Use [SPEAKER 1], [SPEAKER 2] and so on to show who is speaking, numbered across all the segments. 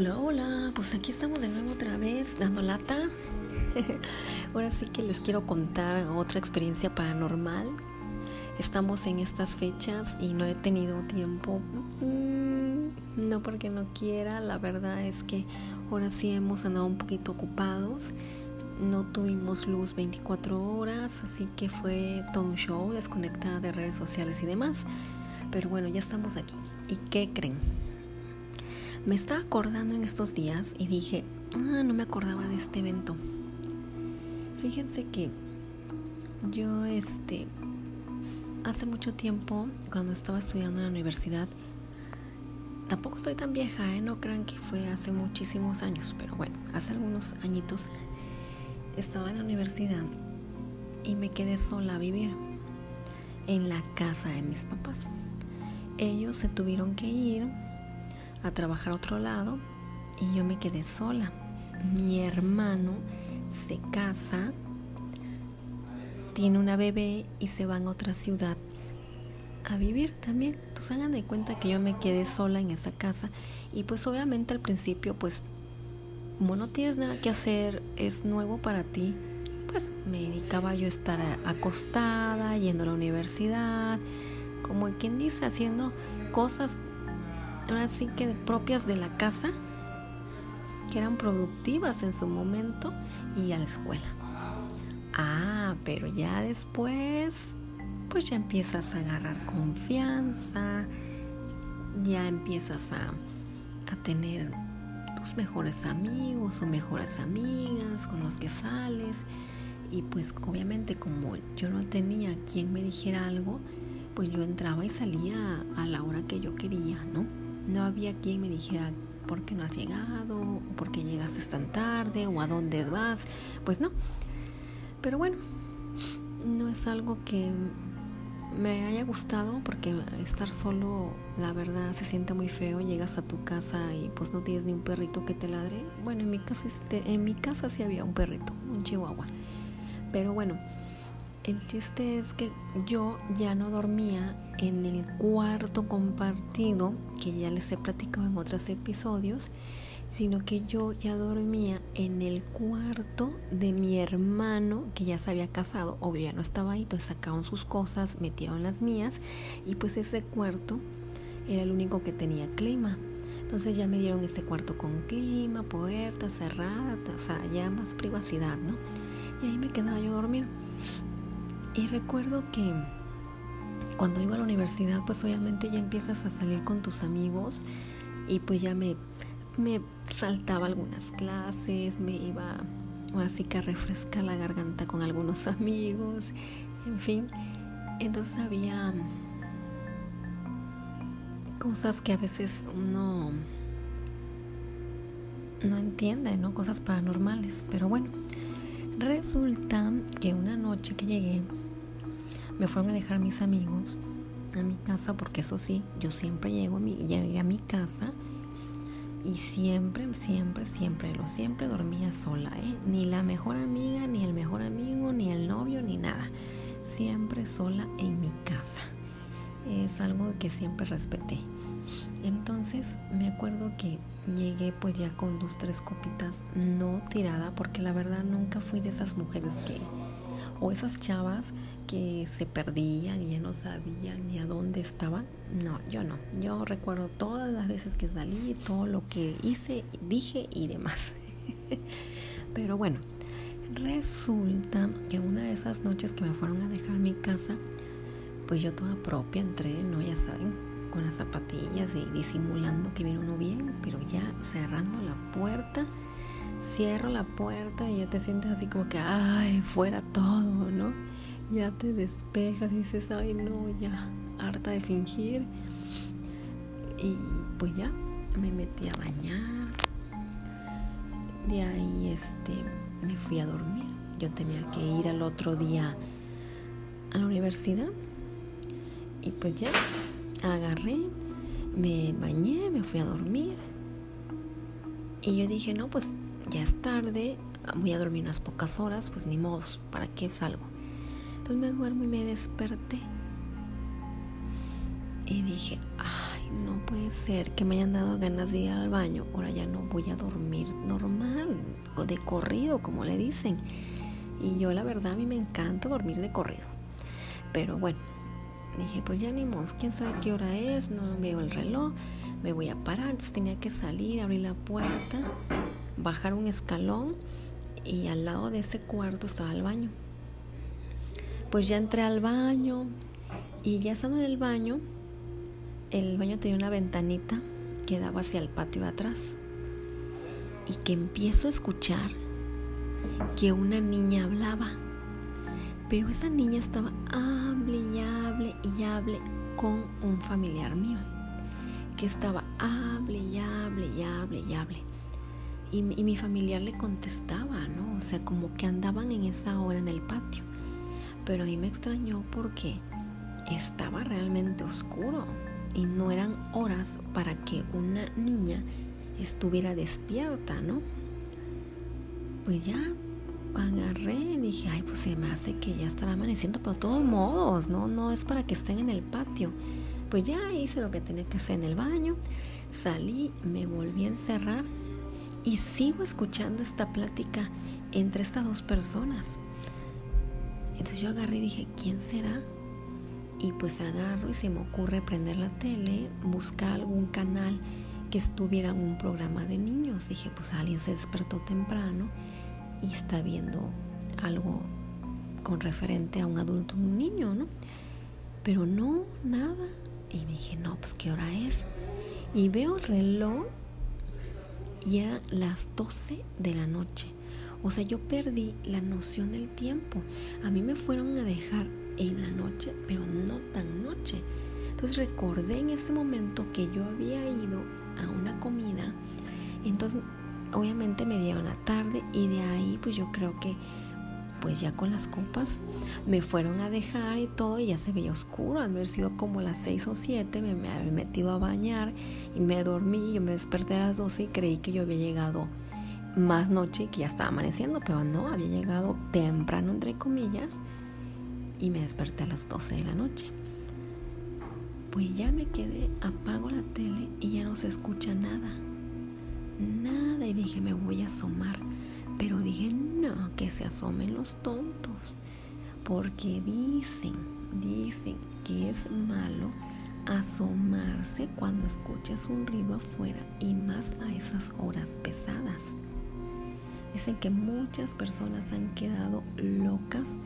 [SPEAKER 1] Hola, hola, pues aquí estamos de nuevo otra vez dando lata. Ahora sí que les quiero contar otra experiencia paranormal. Estamos en estas fechas y no he tenido tiempo. Mm, no porque no quiera, la verdad es que ahora sí hemos andado un poquito ocupados. No tuvimos luz 24 horas, así que fue todo un show, desconectada de redes sociales y demás. Pero bueno, ya estamos aquí. ¿Y qué creen? Me estaba acordando en estos días y dije, ah, no me acordaba de este evento. Fíjense que yo, este, hace mucho tiempo, cuando estaba estudiando en la universidad, tampoco estoy tan vieja, ¿eh? no crean que fue hace muchísimos años, pero bueno, hace algunos añitos estaba en la universidad y me quedé sola a vivir en la casa de mis papás. Ellos se tuvieron que ir a trabajar a otro lado y yo me quedé sola. Mi hermano se casa, tiene una bebé y se va a otra ciudad a vivir también. Entonces hagan de cuenta que yo me quedé sola en esa casa y pues obviamente al principio pues como no tienes nada que hacer, es nuevo para ti, pues me dedicaba yo a estar acostada, yendo a la universidad, como quien dice, haciendo cosas ahora sí que propias de la casa, que eran productivas en su momento, y a la escuela. Ah, pero ya después, pues ya empiezas a agarrar confianza, ya empiezas a, a tener tus mejores amigos o mejores amigas con los que sales. Y pues obviamente como yo no tenía quien me dijera algo, pues yo entraba y salía a la hora que yo quería, ¿no? No había quien me dijera por qué no has llegado, por qué llegaste tan tarde, o a dónde vas. Pues no. Pero bueno, no es algo que me haya gustado porque estar solo, la verdad, se siente muy feo. Llegas a tu casa y pues no tienes ni un perrito que te ladre. Bueno, en mi casa, en mi casa sí había un perrito, un chihuahua. Pero bueno, el chiste es que yo ya no dormía en el cuarto compartido, que ya les he platicado en otros episodios, sino que yo ya dormía en el cuarto de mi hermano, que ya se había casado, obvio ya no estaba ahí, entonces sacaron sus cosas, metieron las mías, y pues ese cuarto era el único que tenía clima. Entonces ya me dieron ese cuarto con clima, puerta cerrada, o sea, ya más privacidad, ¿no? Y ahí me quedaba yo a dormir. Y recuerdo que cuando iba a la universidad, pues obviamente ya empiezas a salir con tus amigos y pues ya me, me saltaba algunas clases, me iba así que a refrescar la garganta con algunos amigos, en fin. Entonces había cosas que a veces uno no entiende, ¿no? Cosas paranormales. Pero bueno, resulta que una noche que llegué me fueron a dejar mis amigos a mi casa, porque eso sí, yo siempre llego a mi, llegué a mi casa y siempre, siempre, siempre, lo siempre dormía sola, ¿eh? Ni la mejor amiga, ni el mejor amigo, ni el novio, ni nada. Siempre sola en mi casa. Es algo que siempre respeté. Entonces me acuerdo que llegué pues ya con dos, tres copitas, no tirada, porque la verdad nunca fui de esas mujeres que, o esas chavas que se perdían y ya no sabían ni a dónde estaban. No, yo no. Yo recuerdo todas las veces que salí, todo lo que hice, dije y demás. Pero bueno, resulta que una de esas noches que me fueron a dejar a mi casa, pues yo toda propia entré, ¿no? Ya saben, con las zapatillas y disimulando que viene uno bien, pero ya cerrando la puerta, cierro la puerta y ya te sientes así como que, ay, fuera todo, ¿no? ya te despejas y dices, ay no, ya, harta de fingir. Y pues ya, me metí a bañar. De ahí este, me fui a dormir. Yo tenía que ir al otro día a la universidad. Y pues ya, agarré, me bañé, me fui a dormir. Y yo dije, no, pues ya es tarde, voy a dormir unas pocas horas, pues ni modo, ¿para qué salgo? me duermo y me desperté. Y dije, ay, no puede ser que me hayan dado ganas de ir al baño, ahora ya no voy a dormir normal o de corrido, como le dicen. Y yo la verdad a mí me encanta dormir de corrido. Pero bueno, dije, pues ya ni modo, quién sabe qué hora es, no veo el reloj, me voy a parar. Entonces tenía que salir, abrir la puerta, bajar un escalón y al lado de ese cuarto estaba el baño. Pues ya entré al baño y ya estando en el baño, el baño tenía una ventanita que daba hacia el patio de atrás y que empiezo a escuchar que una niña hablaba. Pero esa niña estaba hable y hable y hable con un familiar mío. Que estaba hable y hable y hable y hable. Y, mi familiar le contestaba, ¿no? O sea, como que andaban en esa hora en el patio. Pero a mí me extrañó porque estaba realmente oscuro y no eran horas para que una niña estuviera despierta, ¿no? Pues ya agarré y dije, ay, pues se me hace que ya estará amaneciendo, pero de todos modos, ¿no? No es para que estén en el patio. Pues ya hice lo que tenía que hacer en el baño, salí, me volví a encerrar y sigo escuchando esta plática entre estas dos personas. Entonces yo agarré y dije, ¿quién será? Y pues agarro y se me ocurre prender la tele, buscar algún canal que estuviera en un programa de niños. Dije, pues alguien se despertó temprano y está viendo algo con referente a un adulto, un niño, ¿no? Pero no, nada. Y me dije, no, pues qué hora es. Y veo el reloj y eran las 12 de la noche. O sea, yo perdí la noción del tiempo. A mí me fueron a dejar en la noche, pero no tan noche. Entonces recordé en ese momento que yo había ido a una comida, entonces obviamente me dieron la tarde y de ahí pues yo creo que pues ya con las copas me fueron a dejar y todo y ya se veía oscuro, al haber sido como las seis o siete, me, me había metido a bañar y me dormí, yo me desperté a las 12 y creí que yo había llegado más noche y que ya estaba amaneciendo, pero no, había llegado temprano entre comillas y me desperté a las 12 de la noche. Pues ya me quedé, apago la tele y ya no se escucha nada. Nada y dije, me voy a asomar. Pero dije, que se asomen los tontos. Porque dicen, dicen que es malo asomarse cuando escuchas un ruido afuera y más a esas horas pesadas. Dicen que muchas personas han quedado locas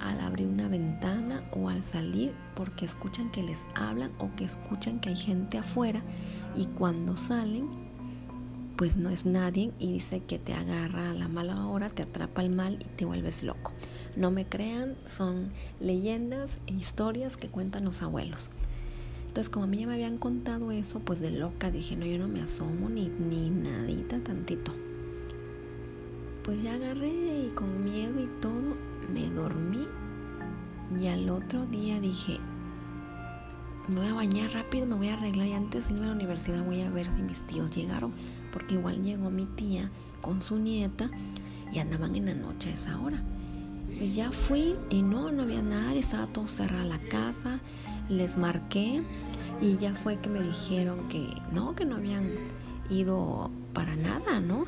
[SPEAKER 1] al abrir una ventana o al salir porque escuchan que les hablan o que escuchan que hay gente afuera y cuando salen pues no es nadie y dice que te agarra a la mala hora, te atrapa el mal y te vuelves loco. No me crean, son leyendas e historias que cuentan los abuelos. Entonces como a mí ya me habían contado eso, pues de loca dije, no, yo no me asomo ni, ni nadita tantito. Pues ya agarré y con miedo y todo me dormí y al otro día dije, me voy a bañar rápido, me voy a arreglar y antes de irme a la universidad voy a ver si mis tíos llegaron, porque igual llegó mi tía con su nieta y andaban en la noche a esa hora. Pues ya fui y no, no había nadie, estaba todo cerrada la casa, les marqué y ya fue que me dijeron que no, que no habían ido para nada, ¿no?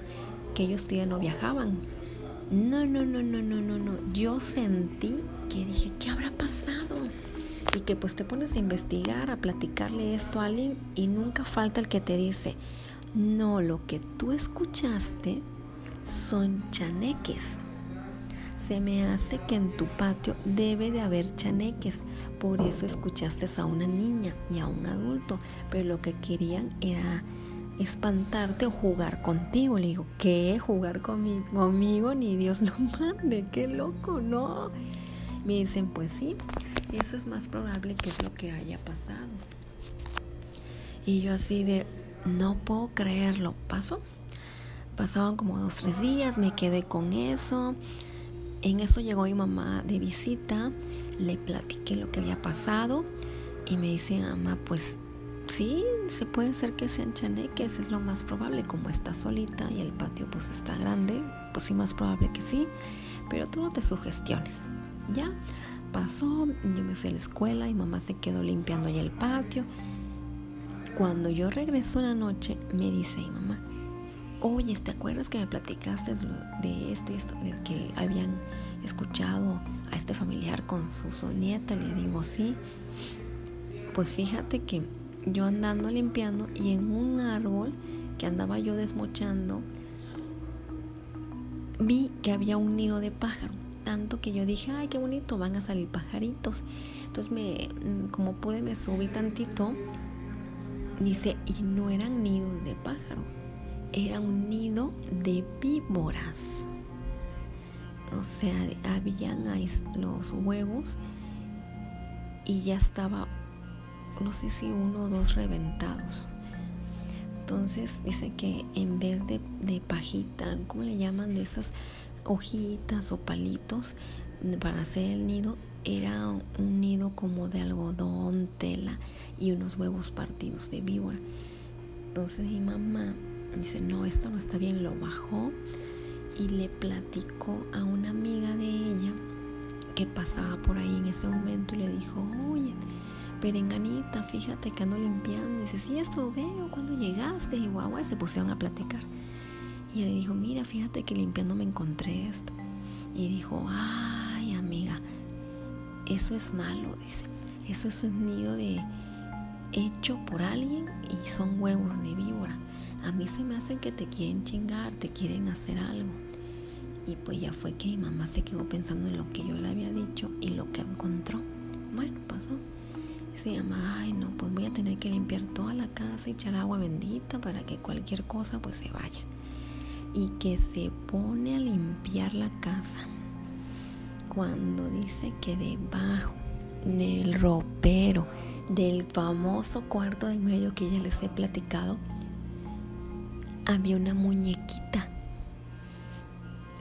[SPEAKER 1] Que ellos todavía no viajaban, no, no, no, no, no, no, no. Yo sentí que dije, ¿qué habrá pasado? Y que pues te pones a investigar, a platicarle esto a alguien y nunca falta el que te dice, no, lo que tú escuchaste son chaneques. Se me hace que en tu patio debe de haber chaneques, por eso escuchaste a una niña y a un adulto, pero lo que querían era espantarte o jugar contigo. Le digo, ¿qué? ¿Jugar conmigo? conmigo? Ni Dios lo mande, qué loco, ¿no? Me dicen, pues sí, eso es más probable que es lo que haya pasado. Y yo así de, no puedo creerlo. ¿Pasó? Pasaban como dos, tres días, me quedé con eso. En eso llegó mi mamá de visita, le platiqué lo que había pasado y me dice, mamá, pues sí, se puede ser que sean chaneques, es lo más probable, como está solita y el patio pues está grande, pues sí, más probable que sí, pero tú no te sugestiones. Ya pasó, yo me fui a la escuela y mamá se quedó limpiando ahí el patio. Cuando yo regreso la noche, me dice mi mamá, oye, ¿te acuerdas que me platicaste de esto y esto? De que habían escuchado a este familiar con su, nieta. Le digo, sí. Pues fíjate que yo andando limpiando y en un árbol que andaba yo desmochando, vi que había un nido de pájaro. Tanto que yo dije, ay, qué bonito, van a salir pajaritos. Entonces, me, mm, como pude, me subí tantito. Dice, y no eran nidos de pájaro, era un nido de víboras. O sea, habían los huevos y ya estaba, no sé si uno o dos reventados. Entonces dice que en vez de, de pajita, ¿cómo le llaman? De esas hojitas o palitos para hacer el nido, era un nido como de algodón, tela y unos huevos partidos de víbora. Entonces mi mamá dice, no, esto no está bien, lo bajó y le platicó a una amiga de ella que pasaba por ahí en ese momento y le dijo, oye, perenganita, fíjate que ando limpiando. Y dice, sí, esto veo cuando llegaste y guau, se pusieron a platicar. Y le dijo, mira, fíjate que limpiando me encontré esto. Y dijo, amiga, eso es malo, dice. Eso es un nido de hecho por alguien y son huevos de víbora. A mí se me hace que te quieren chingar, te quieren hacer algo. Y pues ya fue que mi mamá se quedó pensando en lo que yo le había dicho y lo que encontró. Bueno, pasó. se llama, ay no, pues voy a tener que limpiar toda la casa y echar agua bendita para que cualquier cosa pues se vaya. Y que se pone a limpiar la casa. Cuando dice que debajo del ropero, del famoso cuarto de medio que ya les he platicado, había una muñequita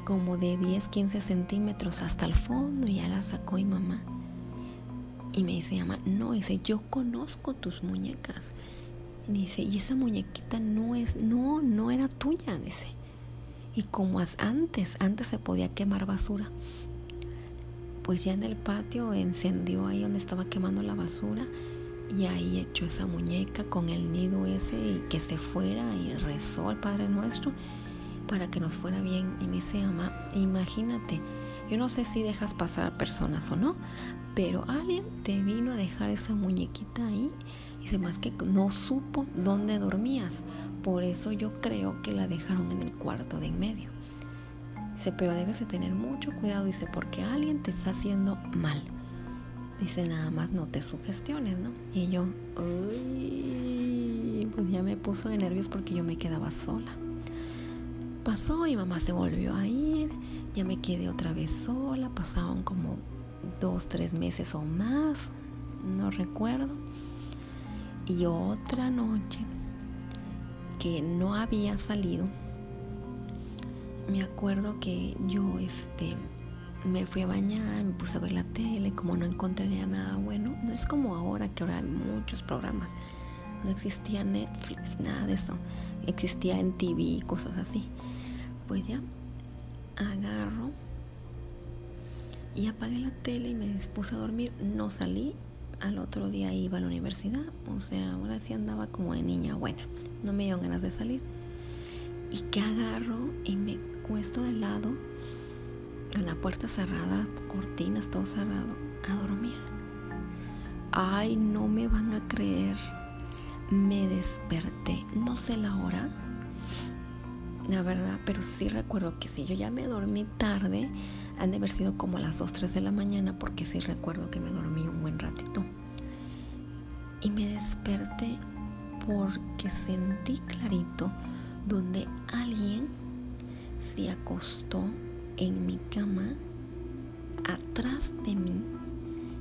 [SPEAKER 1] como de 10, 15 centímetros hasta el fondo y ya la sacó mi mamá. Y me dice, mamá, no, dice, yo conozco tus muñecas. Y dice, y esa muñequita no es, no, no era tuya, dice. Y como antes, antes se podía quemar basura, pues ya en el patio encendió ahí donde estaba quemando la basura y ahí echó esa muñeca con el nido ese y que se fuera y rezó al Padre Nuestro para que nos fuera bien. Y me dice, mamá, imagínate, yo no sé si dejas pasar personas o no, pero alguien te vino a dejar esa muñequita ahí y se más que no supo dónde dormías. Por eso yo creo que la dejaron en el cuarto de en medio. Pero debes de tener mucho cuidado, dice, porque alguien te está haciendo mal. Dice, nada más no te sugestiones, ¿no? Y yo, uy, pues ya me puso de nervios porque yo me quedaba sola pasó y mamá se volvió a ir, ya me quedé otra vez sola, pasaron como dos, tres meses o más, no recuerdo. Y otra noche que no había salido, me acuerdo que yo este me fui a bañar, me puse a ver la tele, como no encontraría nada bueno, no es como ahora que ahora hay muchos programas. No existía Netflix, nada de eso. Existía en TV, cosas así pues ya agarro y apagué la tele y me dispuse a dormir. No salí, al otro día iba a la universidad, o sea, ahora sí andaba como de niña buena, no me dieron ganas de salir. Y que agarro y me cuesto de lado, con la puerta cerrada, cortinas, todo cerrado, a dormir. Ay, no me van a creer. Me desperté, no sé la hora, la verdad, pero sí recuerdo que si yo ya me dormí tarde, han de haber sido como las 2, 3 de la mañana, porque sí recuerdo que me dormí un buen ratito. Y me desperté porque sentí clarito donde alguien se acostó en mi cama atrás de mí,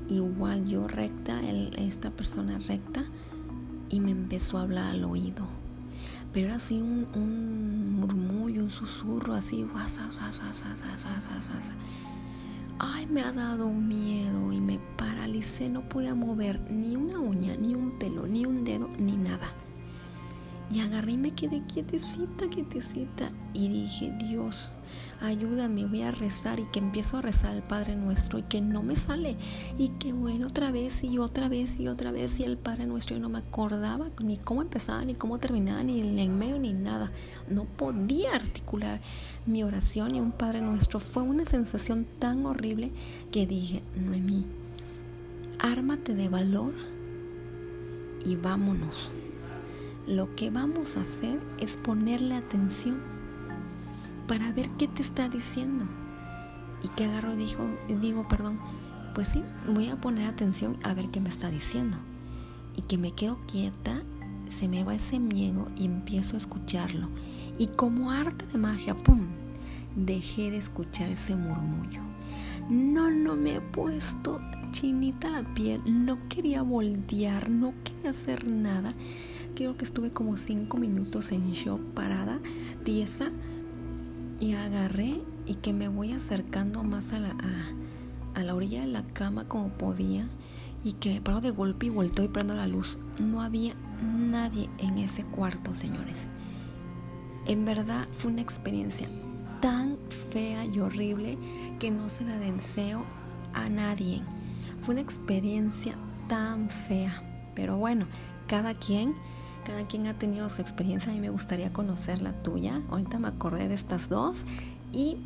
[SPEAKER 1] igual yo recta, esta persona recta, y me empezó a hablar al oído. Pero era así un, un murmullo, un susurro así, Ay, me ha dado miedo y me paralicé, no podía mover ni una uña, ni un pelo, ni un dedo, ni nada. Y agarré y me quedé quietecita, quietecita y dije, Dios, ayúdame, voy a rezar y que empiezo a rezar al Padre Nuestro y que no me sale y que bueno, otra vez y otra vez y otra vez y el Padre Nuestro yo no me acordaba ni cómo empezaba, ni cómo terminaba, ni en medio, ni nada. No podía articular mi oración y un Padre Nuestro. Fue una sensación tan horrible que dije, Noemí, ármate de valor y vámonos. Lo que vamos a hacer es ponerle atención para ver qué te está diciendo. Y que agarro dijo, digo, perdón, pues sí, voy a poner atención a ver qué me está diciendo. Y que me quedo quieta, se me va ese miedo y empiezo a escucharlo. Y como arte de magia, ¡pum! Dejé de escuchar ese murmullo. No, no me he puesto chinita la piel, no quería voltear, no quería hacer nada. Creo que estuve como cinco minutos en shock, parada, tiesa, y agarré y que me voy acercando más a la, a, la orilla de la cama como podía y que me paro de golpe y volteo y prendo la luz. No había nadie en ese cuarto, señores. En verdad fue una experiencia tan fea y horrible que no se la deseo a nadie. Fue una experiencia tan fea. Pero bueno, cada quien, cada quien ha tenido su experiencia. Mí me gustaría conocer la tuya. Ahorita me acordé de estas dos. Y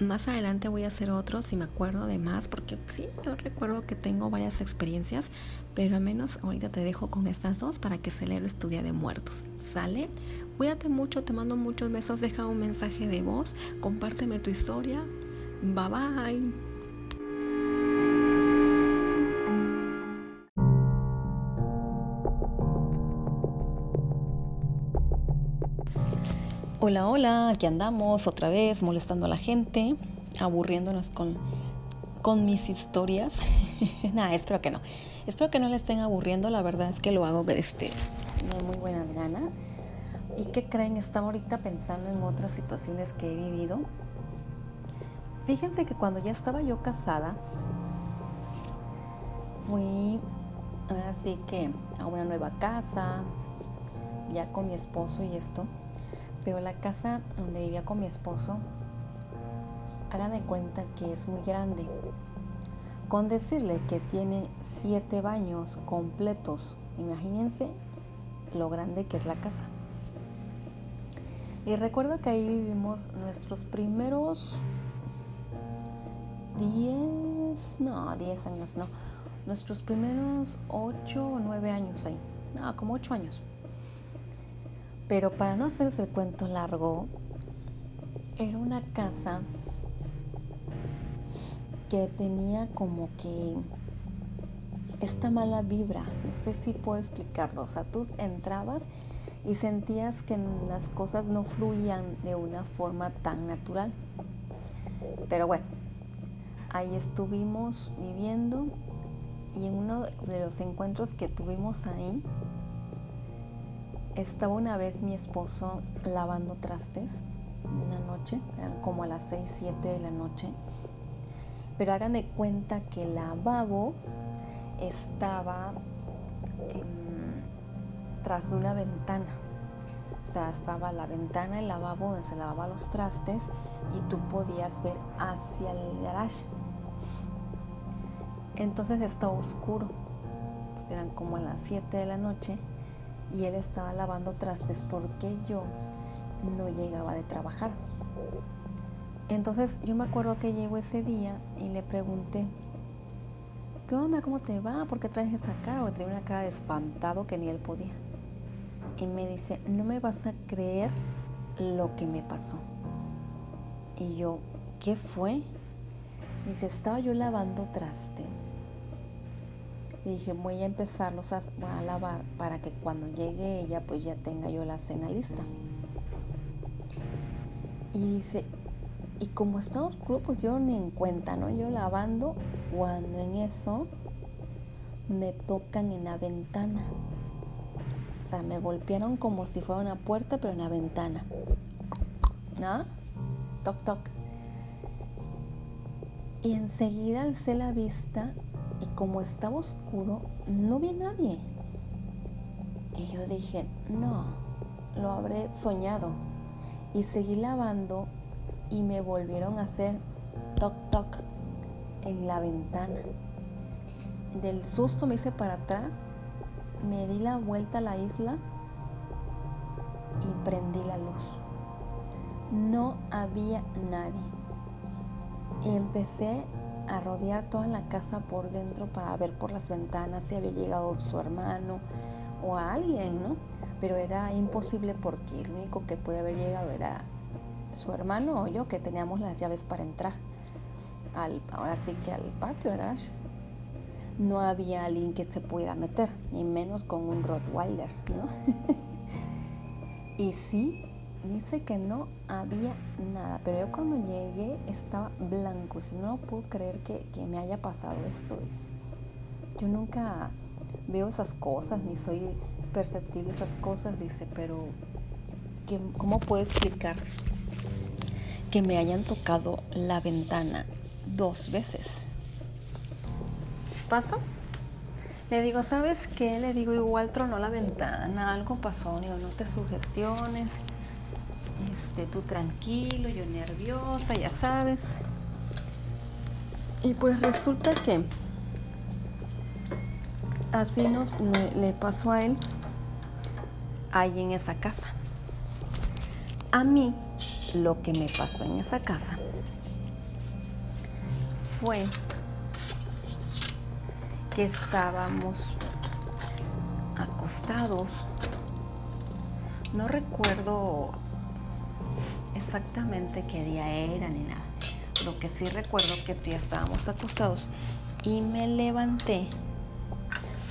[SPEAKER 1] más adelante voy a hacer otros si me acuerdo de más, porque sí, yo recuerdo que tengo varias experiencias, pero al menos ahorita te dejo con estas dos para que celebres tu Día de Muertos. ¿Sale? Cuídate mucho, te mando muchos besos, deja un mensaje de voz, compárteme tu historia. Bye bye. Hola, hola, aquí andamos otra vez molestando a la gente, aburriéndonos con, con mis historias. Nada, espero que no. Espero que no le estén aburriendo, la verdad es que lo hago este, de muy buenas ganas. ¿Y qué creen? Estaba ahorita pensando en otras situaciones que he vivido. Fíjense que cuando ya estaba yo casada, fui así que a una nueva casa, ya con mi esposo y esto. Pero la casa donde vivía con mi esposo, hagan de cuenta que es muy grande. Con decirle que tiene siete baños completos, imagínense lo grande que es la casa. Y recuerdo que ahí vivimos nuestros primeros 10, no, 10 años, no, nuestros primeros 8 o 9 años ahí, no, como 8 años. Pero para no hacerse el cuento largo, era una casa que tenía como que esta mala vibra. No sé si puedo explicarlo. O sea, tú entrabas y sentías que las cosas no fluían de una forma tan natural. Pero bueno, ahí estuvimos viviendo y en uno de los encuentros que tuvimos ahí, estaba una vez mi esposo lavando trastes una noche, eran como a las 6, 7 de la noche. Pero hagan de cuenta que el lavabo estaba tras una ventana. O sea, estaba la ventana, el lavabo donde se lavaba los trastes y tú podías ver hacia el garage. Entonces estaba oscuro. Pues eran como a las 7 de la noche y él estaba lavando trastes porque yo no llegaba de trabajar. Entonces yo me acuerdo que llegó ese día y le pregunté, ¿qué onda? ¿Cómo te va? ¿Por qué traes esa cara? Porque traía una cara de espantado que ni él podía. Y me dice, no me vas a creer lo que me pasó. Y yo, ¿qué fue? Dice, estaba yo lavando trastes y dije, voy a empezarlos a, a lavar para que cuando llegue ella, pues ya tenga yo la cena lista. Y dice, y como está oscuro, pues yo ni en cuenta, ¿no? Yo lavando, cuando en eso me tocan en la ventana. O sea, me golpearon como si fuera una puerta, pero en la ventana. ¿No? Toc, toc. Y enseguida alcé la vista y como estaba oscuro, no vi a nadie. Y yo dije, no, lo habré soñado. Y seguí lavando y me volvieron a hacer toc toc en la ventana. Del susto me hice para atrás, me di la vuelta a la isla y prendí la luz. No había nadie. Empecé a rodear toda la casa por dentro para ver por las ventanas si había llegado su hermano o alguien, ¿no? Pero era imposible porque el único que puede haber llegado era su hermano o yo que teníamos las llaves para entrar. Al, ahora sí que al patio, garage. No había alguien que se pudiera meter, ni menos con un Rottweiler, ¿no? y sí, dice que no había nada, pero yo cuando llegué estaba blanco, si no puedo creer que, me haya pasado esto. Yo nunca veo esas cosas, ni soy perceptible esas cosas, dice, pero ¿cómo puedo explicar que me hayan tocado la ventana dos veces? ¿Pasó? Le digo, ¿sabes qué? Le digo, igual tronó la ventana, algo pasó, digo, no te sugestiones este, tú tranquilo, yo nerviosa, ya sabes. Y pues resulta que así nos le, pasó a él ahí en esa casa. A mí lo que me pasó en esa casa fue que estábamos acostados. No recuerdo exactamente qué día era ni nada. Lo que sí recuerdo que ya estábamos acostados y me levanté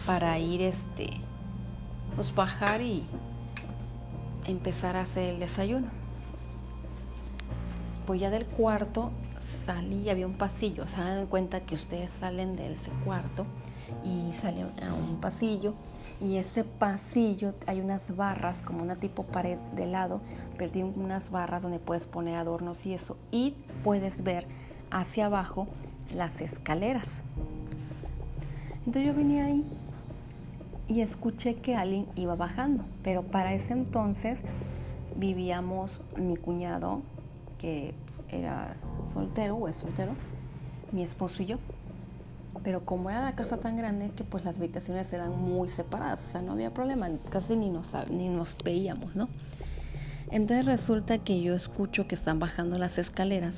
[SPEAKER 1] para ir este pues bajar y empezar a hacer el desayuno. Pues ya del cuarto salí y había un pasillo. Se dan cuenta que ustedes salen de ese cuarto y salen a un pasillo y ese pasillo hay unas barras como una tipo pared de lado, pero tiene unas barras donde puedes poner adornos y eso y puedes ver hacia abajo las escaleras. Entonces yo venía ahí y escuché que alguien iba bajando, pero para ese entonces vivíamos mi cuñado, que era soltero o es soltero, mi esposo y yo pero como era la casa tan grande que pues las habitaciones eran muy separadas, o sea, no había problema, casi ni nos, ni nos veíamos, ¿no? Entonces resulta que yo escucho que están bajando las escaleras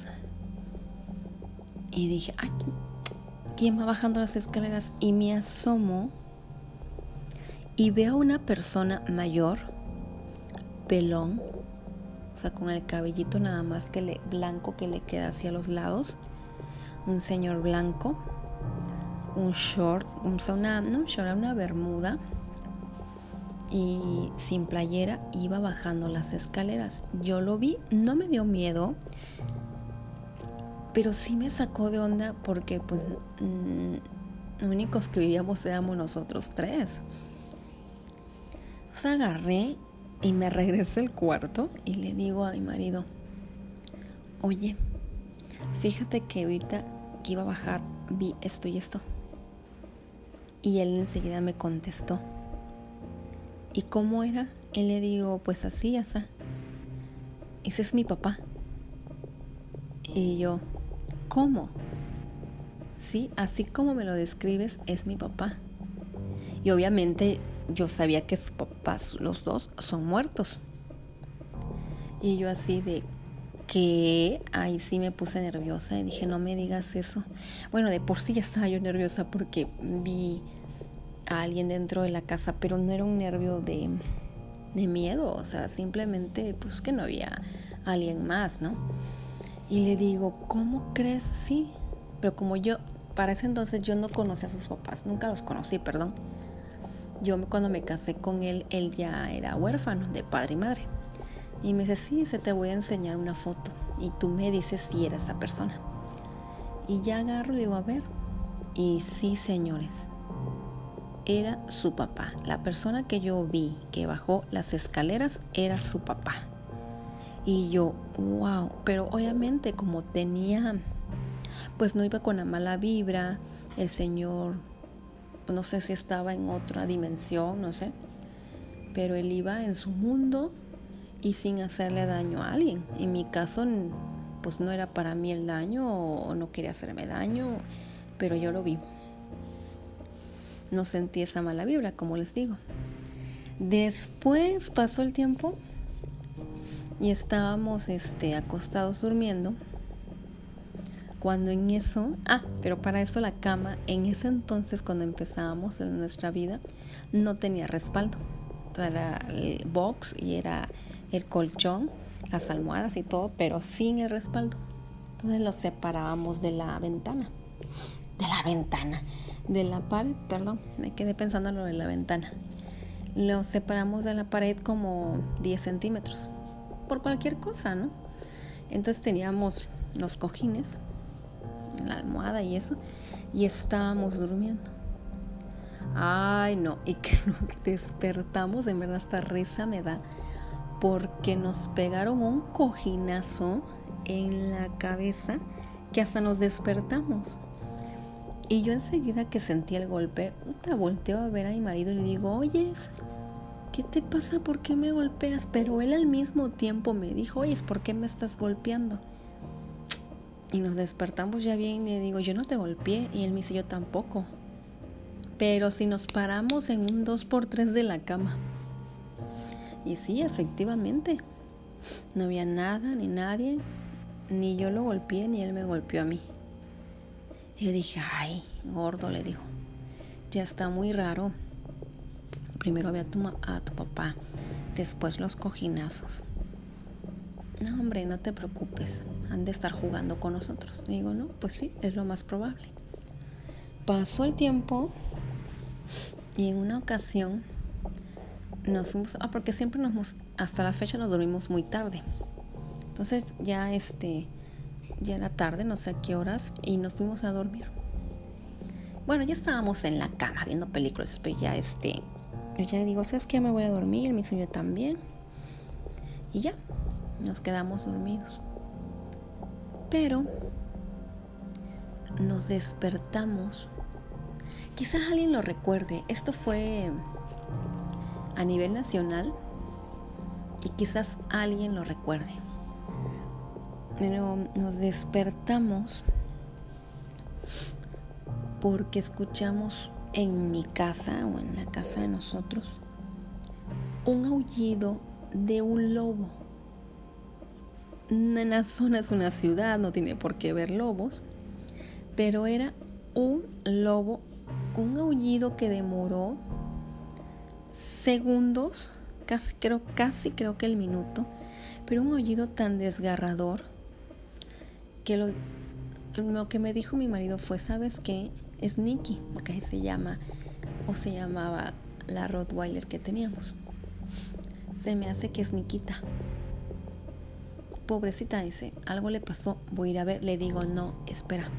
[SPEAKER 1] y dije, ay, ¿quién va bajando las escaleras? Y me asomo y veo a una persona mayor, pelón, o sea, con el cabellito nada más que le, blanco que le queda hacia los lados, un señor blanco un short, una, no short, una bermuda y sin playera iba bajando las escaleras. Yo lo vi, no me dio miedo, pero sí me sacó de onda porque pues mm, los únicos que vivíamos éramos nosotros tres. Entonces agarré y me regresé al cuarto y le digo a mi marido, oye, fíjate que ahorita que iba a bajar vi esto y esto. Y él enseguida me contestó. ¿Y cómo era? Él le digo, pues así, asa. Ese es mi papá. Y yo, ¿cómo? Sí, así como me lo describes, es mi papá. Y obviamente yo sabía que sus papás, los dos, son muertos. Y yo así de que ahí sí me puse nerviosa y dije, no me digas eso. Bueno, de por sí ya estaba yo nerviosa porque vi a alguien dentro de la casa, pero no era un nervio de, de miedo, o sea, simplemente pues que no había alguien más, ¿no? Y le digo, ¿cómo crees? Sí, pero como yo, para ese entonces yo no conocía a sus papás, nunca los conocí, perdón. Yo cuando me casé con él, él ya era huérfano de padre y madre. Y me dice, sí, se te voy a enseñar una foto. Y tú me dices si era esa persona. Y ya agarro y digo, a ver. Y sí, señores, era su papá. La persona que yo vi que bajó las escaleras era su papá. Y yo, wow, pero obviamente como tenía, pues no iba con la mala vibra, el Señor, no sé si estaba en otra dimensión, no sé, pero él iba en su mundo y sin hacerle daño a alguien. En mi caso, pues no era para mí el daño o no quería hacerme daño, pero yo lo vi. No sentí esa mala vibra, como les digo. Después pasó el tiempo y estábamos este, acostados durmiendo. Cuando en eso, ah, pero para eso la cama, en ese entonces cuando empezábamos en nuestra vida, no tenía respaldo. Era el box y era el colchón, las almohadas y todo, pero sin el respaldo. Entonces lo separábamos de la ventana. De la ventana. De la pared, perdón, me quedé pensando en lo de la ventana. Lo separamos de la pared como 10 centímetros. Por cualquier cosa, ¿no? Entonces teníamos los cojines, la almohada y eso, y estábamos durmiendo. Ay, no, y que nos despertamos, de verdad esta risa me da, porque nos pegaron un cojinazo en la cabeza que hasta nos despertamos. Y yo enseguida que sentí el golpe, te volteo a ver a mi marido y le digo, oye, ¿qué te pasa? ¿Por qué me golpeas? Pero él al mismo tiempo me dijo, oye, ¿por qué me estás golpeando? Y nos despertamos ya bien y le digo, yo no te golpeé. Y él me dice, yo tampoco. Pero si nos paramos en un 2x3 de la cama. Y sí, efectivamente. No había nada ni nadie. Ni yo lo golpeé ni él me golpeó a mí. Yo dije, ay, gordo, le digo. Ya está muy raro. Primero había a tu, a tu papá, después los cojinazos. No, hombre, no te preocupes. Han de estar jugando con nosotros. digo, no, pues sí, es lo más probable. Pasó el tiempo y en una ocasión nos fuimos, ah, porque siempre nos, hasta la fecha nos dormimos muy tarde. Entonces ya este, ya era tarde, no sé a qué horas, y nos fuimos a dormir. Bueno, ya estábamos en la cama viendo películas, pero ya este, ya digo, ¿sabes qué? Me voy a dormir, mi sueño también. Y ya, nos quedamos dormidos. Pero nos despertamos Quizás alguien lo recuerde, esto fue a nivel nacional y quizás alguien lo recuerde. Pero nos despertamos porque escuchamos en mi casa o en la casa de nosotros un aullido de un lobo. En la zona es una ciudad, no tiene por qué ver lobos, pero era un lobo un aullido que demoró segundos, casi creo, casi creo que el minuto, pero un aullido tan desgarrador que lo, lo que me dijo mi marido fue, ¿sabes qué? Es Nikki, porque ahí se llama, o se llamaba la Rottweiler que teníamos. Se me hace que es Nikita. Pobrecita dice, algo le pasó, voy a ir a ver. Le digo, no, espera,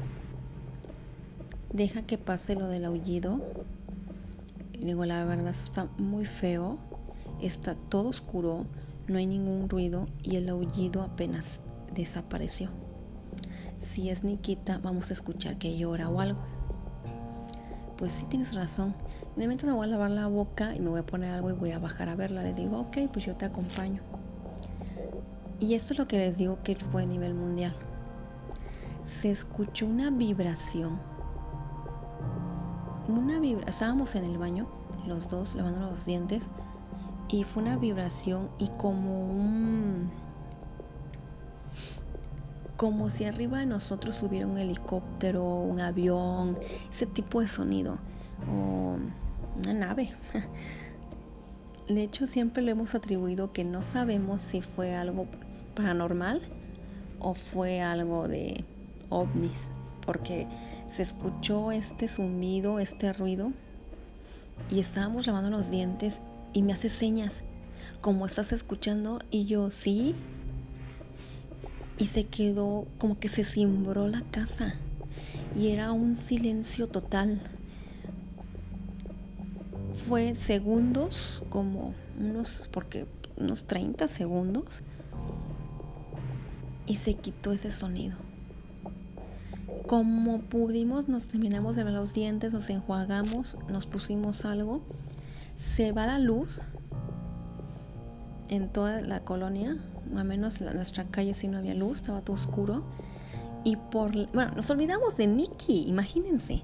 [SPEAKER 1] deja que pase lo del aullido. Digo, la verdad está muy feo, está todo oscuro, no hay ningún ruido y el aullido apenas desapareció. Si es Nikita, vamos a escuchar que llora o algo. Pues sí tienes razón. De momento me voy a lavar la boca y me voy a poner algo y voy a bajar a verla. Le digo, ok, pues yo te acompaño. Y esto es lo que les digo que fue a nivel mundial. Se escuchó una vibración una vibra, estábamos en el baño, los dos lavando los dientes, y fue una vibración y como un como si arriba de nosotros hubiera un helicóptero, un avión, ese tipo de sonido, o una nave. De hecho, siempre le hemos atribuido que no sabemos si fue algo paranormal o fue algo de ovnis, porque se escuchó este zumbido, este ruido, y estábamos lavando los dientes y me hace señas, como estás escuchando, y yo, sí. Y se quedó como que se cimbró la casa y era un silencio total. Fue segundos, como unos, porque unos 30 segundos, y se quitó ese sonido. Como pudimos, nos terminamos de ver los dientes, nos enjuagamos, nos pusimos algo. Se va la luz en toda la colonia, al menos en nuestra calle sí no había luz, estaba todo oscuro. Y por, bueno, nos olvidamos de Nicky, imagínense.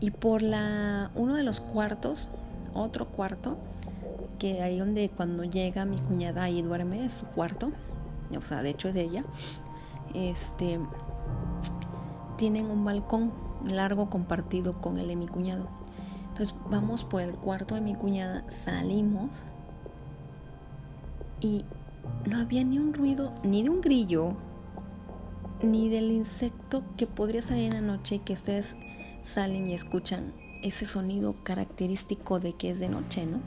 [SPEAKER 1] Y por la, uno de los cuartos, otro cuarto, que ahí donde cuando llega mi cuñada y duerme, es su cuarto, o sea, de hecho es de ella, este, tienen un balcón largo compartido con el de mi cuñado. Entonces vamos por el cuarto de mi cuñada, salimos y no había ni un ruido, ni de un grillo, ni del insecto que podría salir en la noche que ustedes salen y escuchan ese sonido característico de que es de noche, ¿no?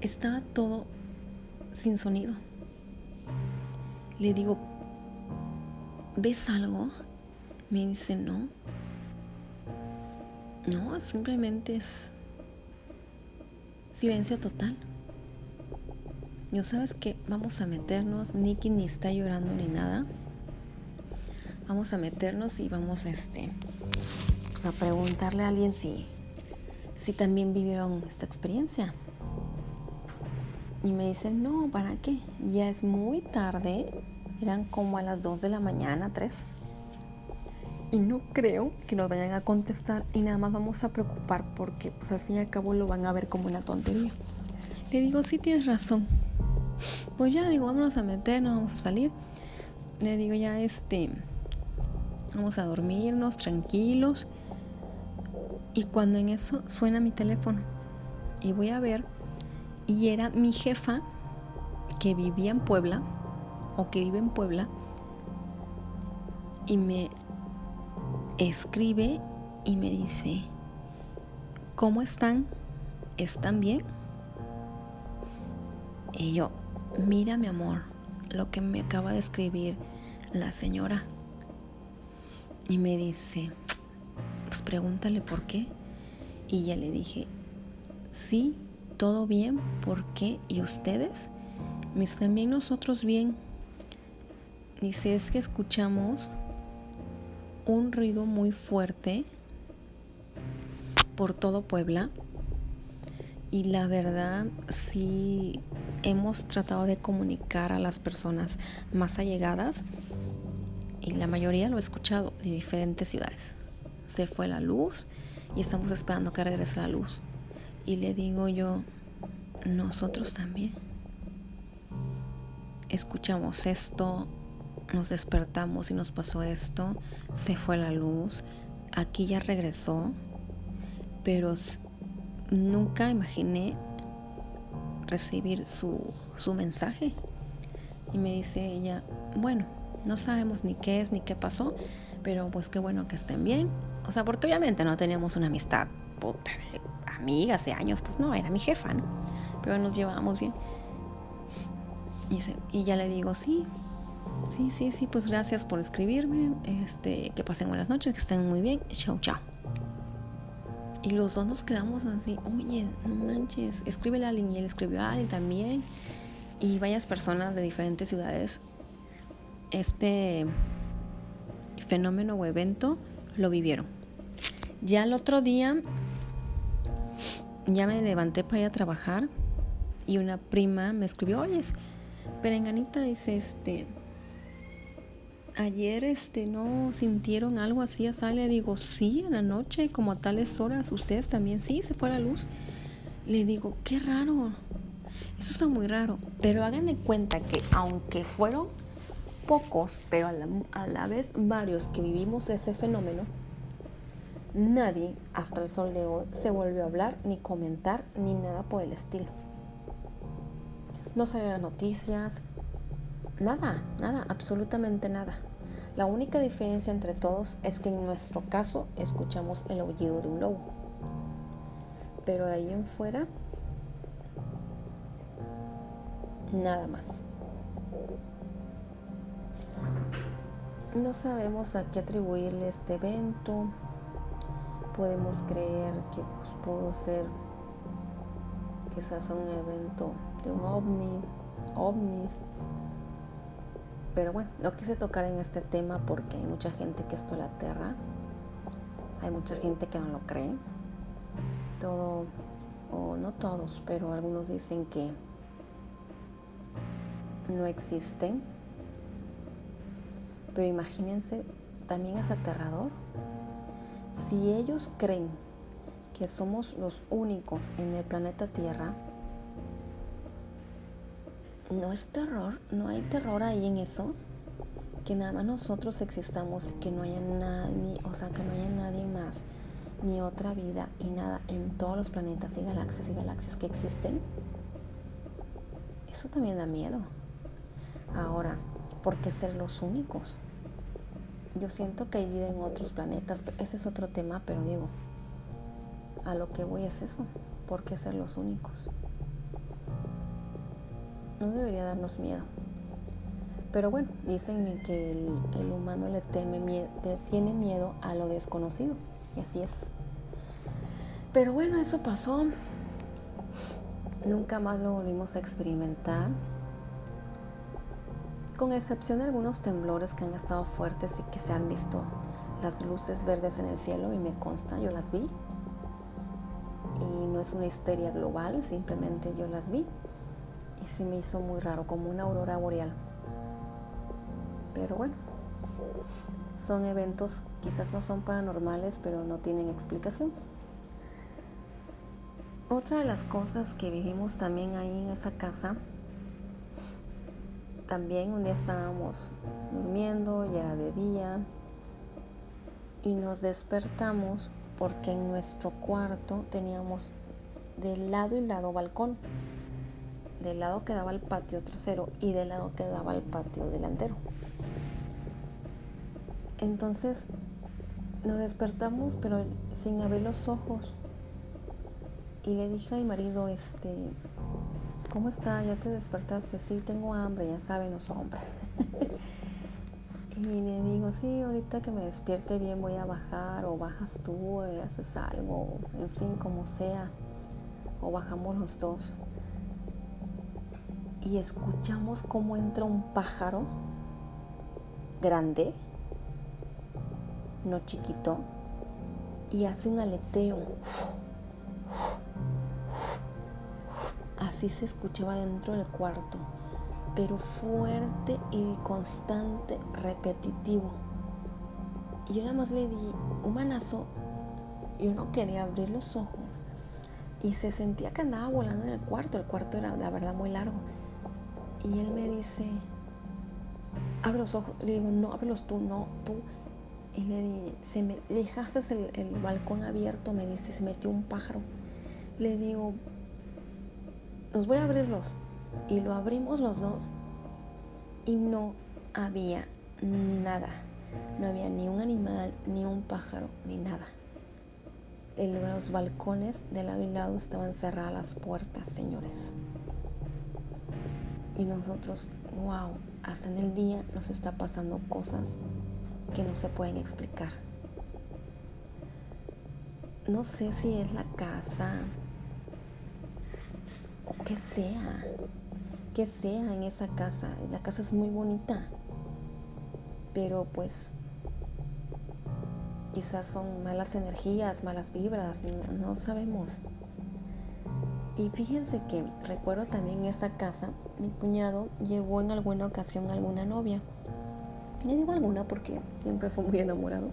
[SPEAKER 1] Estaba todo sin sonido. Le digo, ¿ves algo? Me dice, no. No, simplemente es silencio total. Yo sabes que vamos a meternos, Nicky ni está llorando ni nada. Vamos a meternos y vamos este pues a preguntarle a alguien si si también vivieron esta experiencia. Y me dicen, "No, ¿para qué? Ya es muy tarde." Eran como a las 2 de la mañana, 3 y no creo que nos vayan a contestar y nada más vamos a preocupar porque pues al fin y al cabo lo van a ver como una tontería. Le digo, sí tienes razón. Pues ya digo, vámonos a meternos, vamos a salir. Le digo, ya este, vamos a dormirnos tranquilos. Y cuando en eso suena mi teléfono y voy a ver, y era mi jefa que vivía en Puebla, o que vive en Puebla, y me escribe y me dice, ¿cómo están? ¿Están bien? Y yo, mira mi amor, lo que me acaba de escribir la señora. Y me dice, pues pregúntale por qué. Y ya le dije, sí, todo bien, ¿por qué? ¿Y ustedes? Me también nosotros bien. Dice, es que escuchamos un ruido muy fuerte por todo Puebla y la verdad sí hemos tratado de comunicar a las personas más allegadas y la mayoría lo he escuchado de diferentes ciudades. Se fue la luz y estamos esperando que regrese la luz. Y le digo yo, nosotros también escuchamos esto, nos despertamos y nos pasó esto, se fue la luz, aquí ya regresó, pero nunca imaginé recibir su, su mensaje. Y me dice ella, bueno, no sabemos ni qué es ni qué pasó, pero pues qué bueno que estén bien. O sea, porque obviamente no teníamos una amistad puta de amiga hace años, pues no, era mi jefa, ¿no? Pero nos llevábamos bien. Y, y ya le digo, sí, Sí, sí, sí, pues gracias por escribirme. Este, que pasen buenas noches, que estén muy bien. Chao, chao. Y los dos nos quedamos así, oye, no manches, escríbele a alguien y él escribió a alguien también. Y varias personas de diferentes ciudades, este fenómeno o evento lo vivieron. Ya el otro día, ya me levanté para ir a trabajar y una prima me escribió, oye, Perenganita dice, este, ayer este no sintieron algo así, le digo, sí, en la noche, como a tales horas, ustedes también, sí, se fue la luz. Le digo, qué raro, eso está muy raro, pero hagan de cuenta que aunque fueron pocos, pero a la, a la vez varios que vivimos ese fenómeno, nadie hasta el sol de hoy se volvió a hablar, ni comentar, ni nada por el estilo. No salieron noticias, Nada, nada, absolutamente nada. La única diferencia entre todos es que en nuestro caso escuchamos el aullido de un lobo. Pero de ahí en fuera, nada más. No sabemos a qué atribuirle este evento. Podemos creer que pues, pudo ser quizás un evento de un ovni, ovnis, pero bueno, no quise tocar en este tema porque hay mucha gente que esto la aterra. Hay mucha gente que no lo cree. Todo, o no todos, pero algunos dicen que no existen. Pero imagínense, también es aterrador. Si ellos creen que somos los únicos en el planeta Tierra, no es terror, no hay terror ahí en eso, que nada más nosotros existamos que no haya nadie, o sea, que no haya nadie más, ni otra vida y nada en todos los planetas y galaxias y galaxias que existen. Eso también da miedo. Ahora, ¿por qué ser los únicos? Yo siento que hay vida en otros planetas, ese es otro tema, pero digo, a lo que voy es eso, ¿por qué ser los únicos? No debería darnos miedo. Pero bueno, dicen que el, humano le teme, tiene miedo a lo desconocido. Y así es. Pero bueno, eso pasó. Nunca más lo volvimos a experimentar. Con excepción de algunos temblores que han estado fuertes y que se han visto las luces verdes en el cielo y me consta, yo las vi. Y no es una histeria global, simplemente yo las vi y se me hizo muy raro, como una aurora boreal. Pero bueno, son eventos, quizás no son paranormales, pero no tienen explicación. Otra de las cosas que vivimos también ahí en esa casa, también un día estábamos durmiendo, ya era de día, y nos despertamos porque en nuestro cuarto teníamos del lado y lado balcón del lado que daba al patio trasero y del lado que daba al patio delantero. Entonces nos despertamos pero sin abrir los ojos. Y le dije a mi marido, este, ¿cómo está? ¿Ya te despertaste? Sí, tengo hambre, ya saben los hombres. y le digo, sí, ahorita que me despierte bien voy a bajar o bajas tú, y haces algo, en fin, como sea. O bajamos los dos y escuchamos cómo entra un pájaro grande, no chiquito, y hace un aleteo. Así se escuchaba dentro del cuarto, pero fuerte y constante, repetitivo. Y yo nada más le di un manazo, yo no quería abrir los ojos y se sentía que andaba volando en el cuarto. El cuarto era, la verdad, muy largo. Y él me dice, abre los ojos. Le digo, no, ábrelos tú, no, tú. Y le dije, se me, dejaste el, balcón abierto, me dice, se metió un pájaro. Le digo, los voy a abrirlos. Y lo abrimos los dos. Y no había nada. No había ni un animal, ni un pájaro, ni nada. Los balcones de lado y lado estaban cerradas las puertas, señores. Y nosotros, wow, hasta en el día nos está pasando cosas que no se pueden explicar. No sé si es la casa o que sea, que sea en esa casa. La casa es muy bonita, pero pues quizás son malas energías, malas vibras, no, no sabemos. Y fíjense que recuerdo también esa casa, mi cuñado llevó en alguna ocasión alguna novia. Le digo alguna porque siempre fue muy enamorado.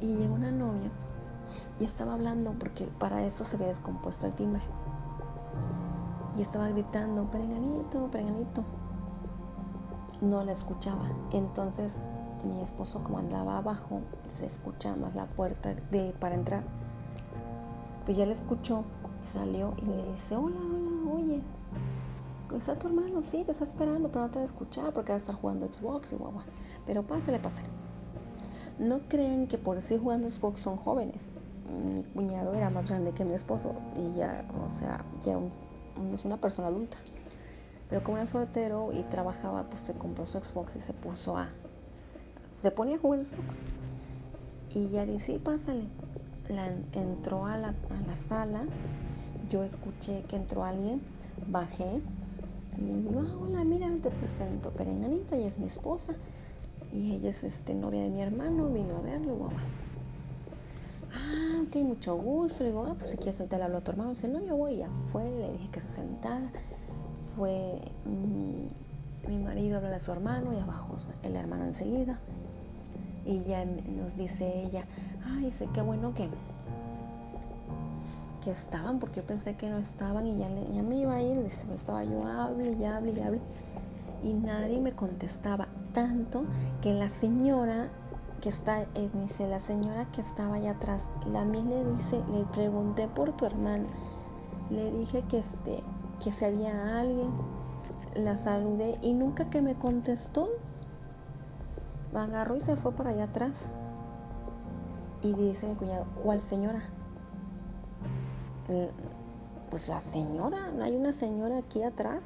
[SPEAKER 1] Y llegó una novia y estaba hablando porque para eso se había descompuesto el timbre. Y estaba gritando, perenganito, perenganito. No la escuchaba. Entonces mi esposo como andaba abajo, se escucha más la puerta de, para entrar. Pues ya la escuchó Salió y le dice, hola, hola, oye, ¿está tu hermano? Sí, te está esperando, pero no te va a escuchar porque va a estar jugando Xbox y guagua. Pero pásale, pásale. No creen que por decir jugando Xbox son jóvenes. Mi cuñado era más grande que mi esposo y ya, o sea, ya es una persona adulta. Pero como era soltero y trabajaba, pues se compró su Xbox y se puso a... Se ponía a jugar Xbox. Y ya le dice, sí, pásale. La, entró a la, a la sala yo escuché que entró alguien, bajé y le digo, ah, hola, mira, te presento Perenganita, ella es mi esposa y ella es este, novia de mi hermano, vino a verlo, guau. Ah, ok, mucho gusto. Le digo, ah, pues si quieres, te le hablo a tu hermano. Dice, no, yo voy, ya fue, le dije que se sentara. Fue mi mi marido habla a su hermano y abajo el hermano enseguida. Y ya nos dice ella, ay, sé qué bueno que, que estaban, porque yo pensé que no estaban y ya, ya me iba a ir. Dice, estaba yo, hable y hable y hable. Y nadie me contestaba, tanto que la señora que está, eh, dice, la señora que estaba allá atrás, la mí le dice, le pregunté por tu hermano, le dije que este, que si había alguien, la saludé y nunca que me contestó, agarró y se fue para allá atrás. Y dice mi cuñado, ¿cuál señora? Pues la señora, ¿no hay una señora aquí atrás?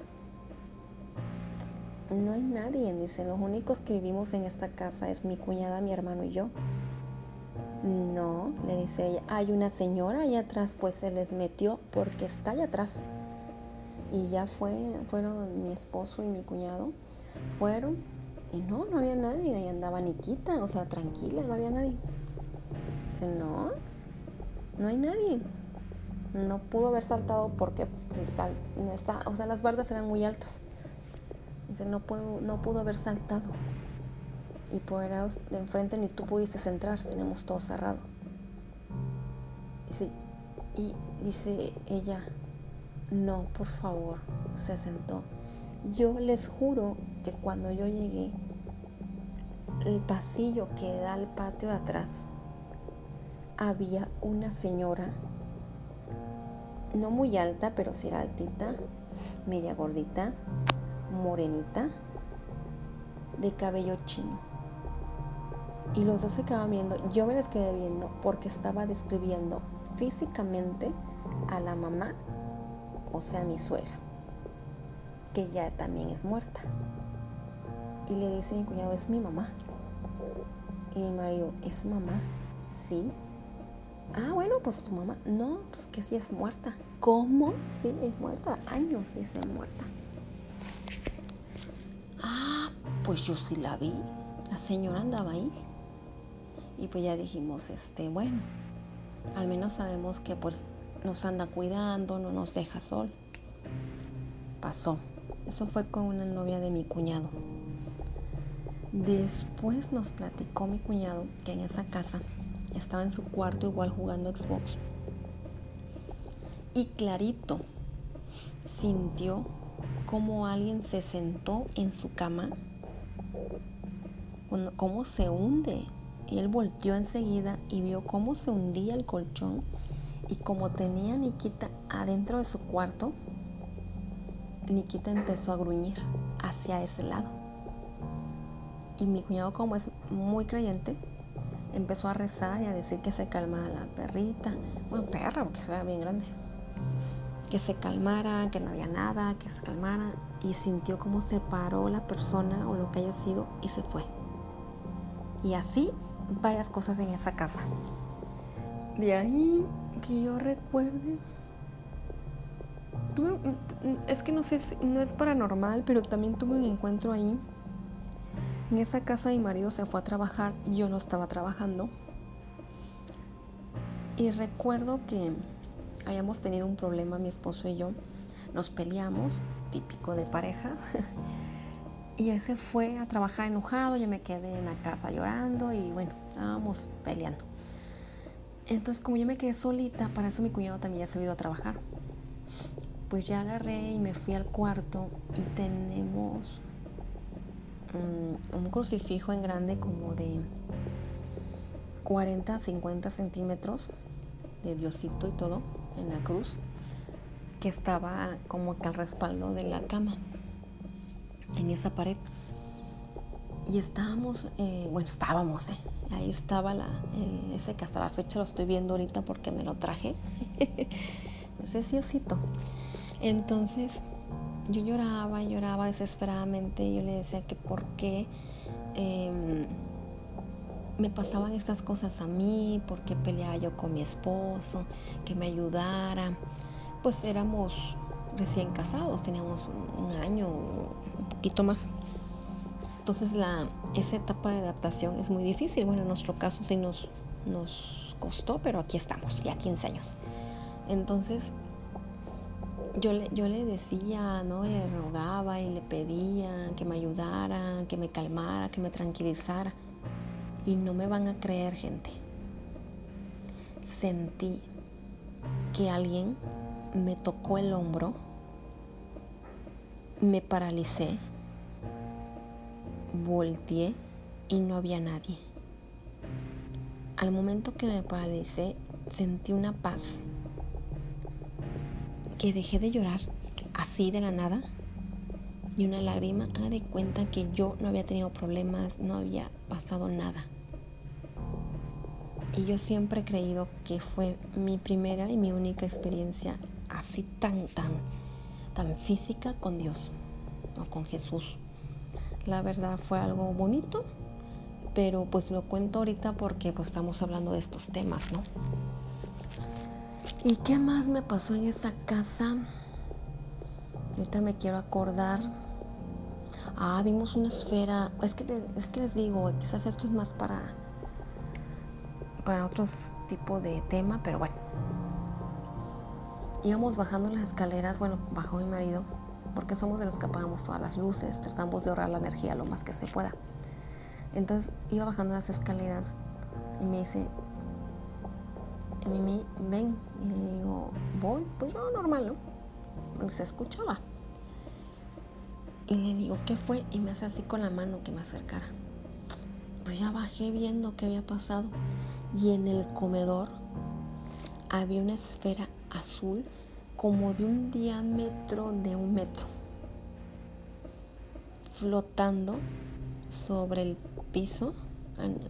[SPEAKER 1] No hay nadie, dice, los únicos que vivimos en esta casa es mi cuñada, mi hermano y yo. No, le dice ella, hay una señora allá atrás, pues se les metió porque está allá atrás. Y ya fue, fueron mi esposo y mi cuñado, fueron y no, no había nadie, ahí andaba Nikita, o sea, tranquila, no había nadie. Dice, no, no hay nadie. No pudo haber saltado porque no está, o sea, las bardas eran muy altas. Dice, no, puedo, no pudo haber saltado. Y el de enfrente ni tú pudiste entrar, tenemos todo cerrado. Dice, y dice ella, no, por favor, se sentó. Yo les juro que cuando yo llegué, el pasillo que da al patio de atrás, había una señora, no muy alta, pero sí era altita, media gordita, morenita, de cabello chino. Y los dos se quedaban viendo. Yo me les quedé viendo porque estaba describiendo físicamente a la mamá, o sea, mi suegra, que ya también es muerta. Y le dice mi cuñado, es mi mamá. Y mi marido, ¿es mamá? Sí. Ah, bueno, pues tu mamá. No, pues que sí es muerta. ¿Cómo? Sí, es muerta. Años dice muerta. Ah, pues yo sí la vi. La señora andaba ahí. Y pues ya dijimos, este, bueno, al menos sabemos que pues nos anda cuidando, no nos deja sol. Pasó. Eso fue con una novia de mi cuñado. Después nos platicó mi cuñado que en esa casa estaba en su cuarto igual jugando Xbox. Y clarito sintió como alguien se sentó en su cama, cómo se hunde. Y él volteó enseguida y vio cómo se hundía el colchón y como tenía Nikita adentro de su cuarto, Nikita empezó a gruñir hacia ese lado. Y mi cuñado, como es muy creyente, empezó a rezar y a decir que se calmara la perrita. Bueno, perra, porque se bien grande que se calmara, que no había nada, que se calmara y sintió como se paró la persona o lo que haya sido y se fue. Y así varias cosas en esa casa. De ahí que yo recuerde, tuve, es que no sé, no es paranormal, pero también tuve un encuentro ahí. En esa casa mi marido se fue a trabajar, yo no estaba trabajando. Y recuerdo que habíamos tenido un problema mi esposo y yo, nos peleamos, típico de pareja, y él se fue a trabajar enojado, yo me quedé en la casa llorando y bueno, estábamos peleando. Entonces como yo me quedé solita, para eso mi cuñado también ya se ha ido a trabajar. Pues ya agarré y me fui al cuarto y tenemos un, crucifijo en grande como de 40 50 centímetros de Diosito y todo en la cruz que estaba como que al respaldo de la cama en esa pared. Y estábamos eh, bueno estábamos eh, ahí estaba la, ese que hasta la fecha lo estoy viendo ahorita porque me lo traje. Ese Diosito. Entonces yo lloraba lloraba desesperadamente yo le decía que por qué em, me pasaban estas cosas a mí, porque peleaba yo con mi esposo, que me ayudara. Pues éramos recién casados, teníamos un, año, un poquito más. Entonces la, esa etapa de adaptación es muy difícil. Bueno, en nuestro caso sí nos, nos costó, pero aquí estamos, ya 15 años. Entonces yo le, yo le decía, ¿no? Le rogaba y le pedía que me ayudara, que me calmara, que me tranquilizara. Y no me van a creer, gente. Sentí que alguien me tocó el hombro, me paralicé, volteé y no había nadie. Al momento que me paralicé, sentí una paz que dejé de llorar así de la nada y una lágrima haga de cuenta que yo no había tenido problemas, no había pasado nada. Y yo siempre he creído que fue mi primera y mi única experiencia así tan, tan, tan física con Dios o con Jesús. La verdad fue algo bonito, pero pues lo cuento ahorita porque pues estamos hablando de estos temas, ¿no? ¿Y qué más me pasó en esa casa? Ahorita me quiero acordar. Ah, vimos una esfera. Es que, es que les digo, quizás esto es más para, para otros tipo de tema, pero bueno. Íbamos bajando las escaleras, bueno, bajó mi marido, porque somos de los que apagamos todas las luces, tratamos de ahorrar la energía lo más que se pueda. Entonces iba bajando las escaleras y me dice, Mimi, ven. Y le digo, voy, pues yo normal, ¿no? Se escuchaba. Y le digo, ¿qué fue? Y me hace así con la mano que me acercara. Pues ya bajé viendo qué había pasado. Y en el comedor había una esfera azul como de un diámetro de un metro, flotando sobre el piso,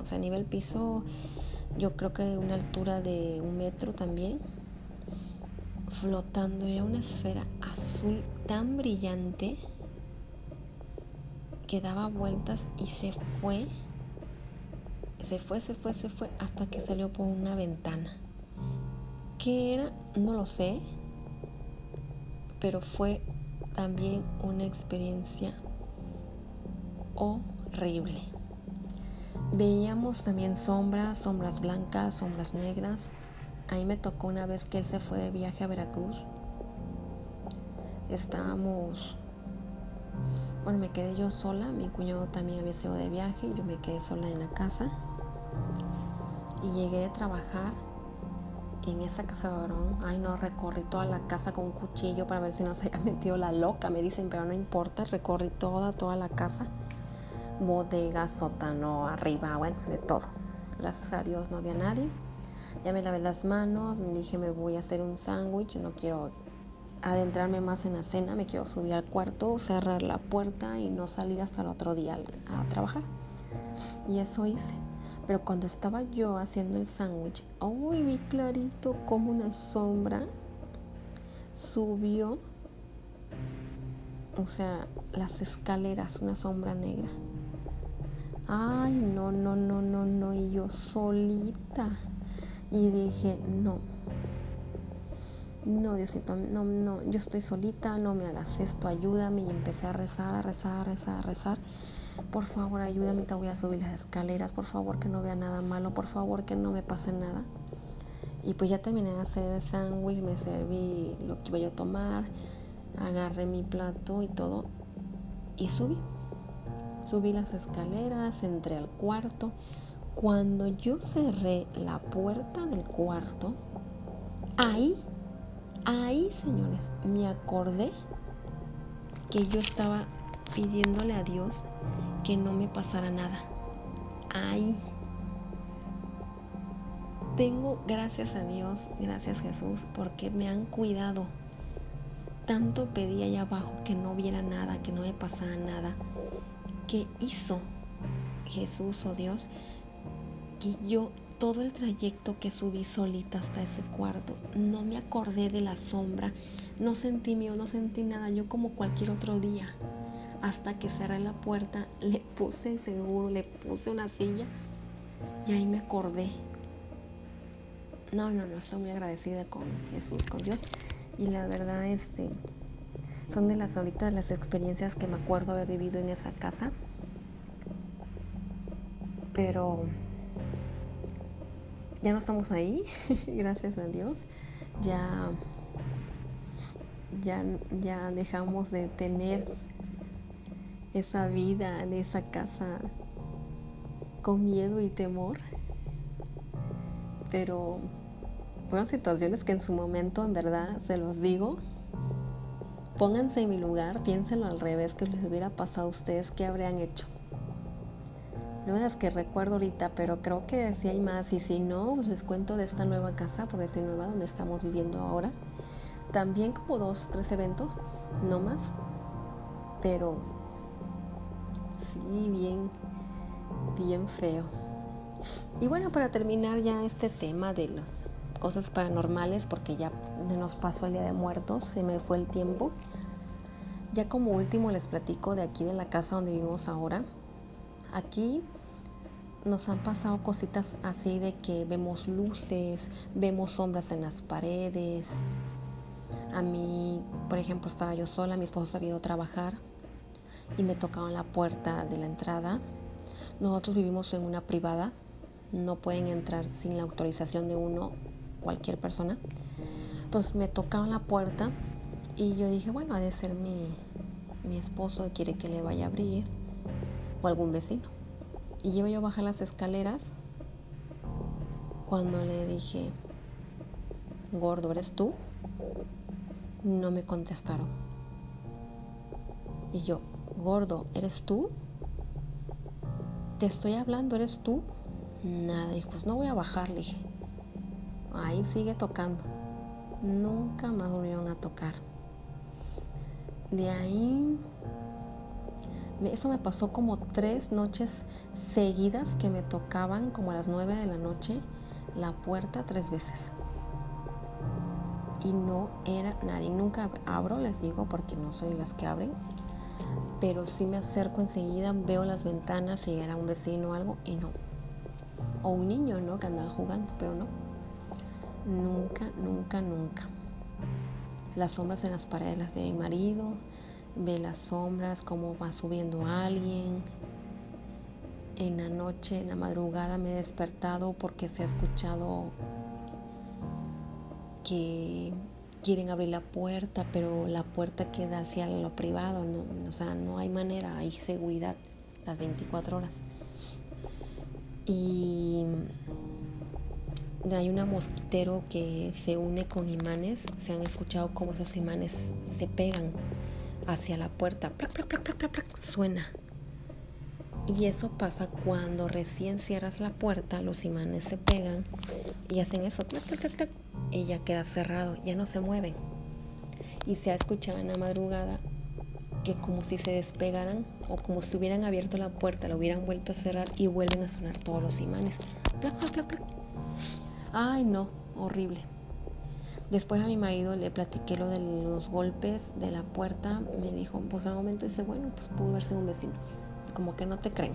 [SPEAKER 1] o sea, a nivel piso yo creo que una altura de un metro también, flotando. Era una esfera azul tan brillante que daba vueltas y se fue, se fue, se fue, se fue hasta que salió por una ventana. ¿Qué era? No lo sé, pero fue también una experiencia horrible. Veíamos también sombras, sombras blancas, sombras negras. Ahí me tocó una vez que él se fue de viaje a Veracruz. Estábamos, bueno, me quedé yo sola, mi cuñado también había sido de viaje, yo me quedé sola en la casa. Y llegué a trabajar en esa casa de varón. Ay, no, recorrí toda la casa con un cuchillo para ver si no se había metido la loca. Me dicen, pero no importa, recorrí toda, toda la casa bodega, sótano, arriba, bueno, de todo. Gracias a Dios no había nadie. Ya me lavé las manos, me dije me voy a hacer un sándwich, no quiero adentrarme más en la cena, me quiero subir al cuarto, cerrar la puerta y no salir hasta el otro día a trabajar. Y eso hice. Pero cuando estaba yo haciendo el sándwich, uy, vi clarito como una sombra subió, o sea, las escaleras, una sombra negra. Ay, no, no, no, no, no. Y yo solita. Y dije, no. No, Diosito, no, no, yo estoy solita, no me hagas esto, ayúdame. Y empecé a rezar, a rezar, a rezar, a rezar. Por favor, ayúdame, te voy a subir las escaleras. Por favor, que no vea nada malo. Por favor, que no me pase nada. Y pues ya terminé de hacer el sándwich, me serví lo que iba yo a tomar, agarré mi plato y todo. Y subí. Subí las escaleras, entré al cuarto. Cuando yo cerré la puerta del cuarto, ahí, ahí, señores, me acordé que yo estaba pidiéndole a Dios que no me pasara nada. Ahí. Tengo gracias a Dios, gracias Jesús, porque me han cuidado. Tanto pedí allá abajo que no viera nada, que no me pasara nada que hizo Jesús o Dios que yo todo el trayecto que subí solita hasta ese cuarto, no me acordé de la sombra, no sentí mío, no sentí nada, yo como cualquier otro día. Hasta que cerré la puerta, le puse seguro, le puse una silla y ahí me acordé. No, no, no, estoy muy agradecida con Jesús, con Dios. Y la verdad, este, son de las ahorita las experiencias que me acuerdo haber vivido en esa casa. Pero ya no estamos ahí, gracias a Dios. Ya ya, ya dejamos de tener esa vida en esa casa con miedo y temor. Pero fueron situaciones que en su momento, en verdad, se los digo, pónganse en mi lugar, piénsenlo al revés, que les hubiera pasado a ustedes, ¿qué habrían hecho? No es que recuerdo ahorita, pero creo que si hay más y si no, pues les cuento de esta nueva casa, por decir nueva, donde estamos viviendo ahora. También como dos o tres eventos, no más, pero sí, bien, bien feo. Y bueno, para terminar ya este tema de las cosas paranormales, porque ya nos pasó el Día de Muertos, se me fue el tiempo. Ya como último les platico de aquí de la casa donde vivimos ahora. Aquí nos han pasado cositas así de que vemos luces, vemos sombras en las paredes. A mí, por ejemplo, estaba yo sola, mi esposo había ido a trabajar y me tocaban la puerta de la entrada. Nosotros vivimos en una privada, no pueden entrar sin la autorización de uno, cualquier persona. Entonces me tocaban la puerta y yo dije, bueno, ha de ser mi, mi esposo, quiere que le vaya a abrir o algún vecino. Y iba yo a bajar las escaleras cuando le dije, gordo, ¿eres tú? No me contestaron. Y yo, gordo, ¿eres tú? Te estoy hablando, ¿eres tú? Nada, y pues no voy a bajar, le dije. Ahí sigue tocando. Nunca más volvieron a tocar. De ahí eso me pasó como tres noches seguidas que me tocaban como a las nueve de la noche la puerta tres veces. Y no era nadie. Nunca abro, les digo, porque no soy las que abren. Pero sí me acerco enseguida, veo las ventanas si era un vecino o algo y no. O un niño, ¿no? Que andaba jugando, pero no. Nunca, nunca, nunca. Las sombras en las paredes las de mi marido, ve las sombras, cómo va subiendo alguien. En la noche, en la madrugada me he despertado porque se ha escuchado que quieren abrir la puerta, pero la puerta queda hacia lo privado, no, o sea, no hay manera, hay seguridad las 24 horas. Y hay una mosquitero que se une con imanes, se han escuchado cómo esos imanes se pegan hacia la puerta. suena. Y eso pasa cuando recién cierras la puerta, los imanes se pegan y hacen eso. y ya queda cerrado, ya no se mueven. Y se ha escuchado en la madrugada que como si se despegaran o como si hubieran abierto la puerta, lo hubieran vuelto a cerrar y vuelven a sonar todos los imanes. Ay, no, horrible. Después a mi marido le platiqué lo de los golpes de la puerta. Me dijo, pues al momento dice, bueno, pues pudo verse un vecino. Como que no te creen.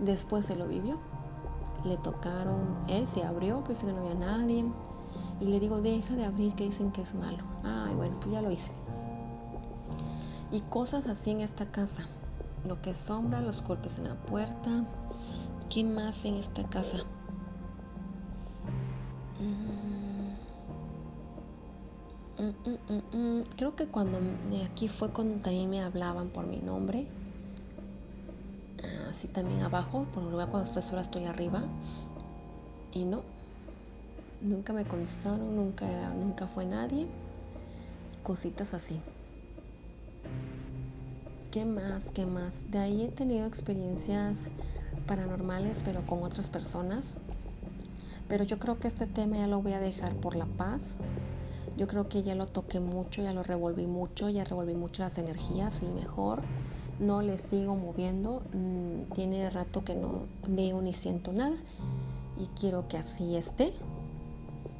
[SPEAKER 1] Después se lo vivió. Le tocaron, él se abrió, pues que no había nadie. Y le digo, deja de abrir, que dicen que es malo. Ay, bueno, pues ya lo hice. Y cosas así en esta casa. Lo que sombra, los golpes en la puerta. ¿Qué más en esta casa? Mm, mm, mm, Creo que cuando de aquí fue cuando también me hablaban por mi nombre. Así también abajo, por lugar cuando estoy sola estoy arriba. Y no, nunca me contestaron, nunca, nunca fue nadie. Cositas así. ¿Qué más? ¿Qué más? De ahí he tenido experiencias paranormales, pero con otras personas. Pero yo creo que este tema ya lo voy a dejar por la paz. Yo creo que ya lo toqué mucho, ya lo revolví mucho, ya revolví mucho las energías y mejor no le sigo moviendo. Mm, tiene rato que no veo ni siento nada y quiero que así esté.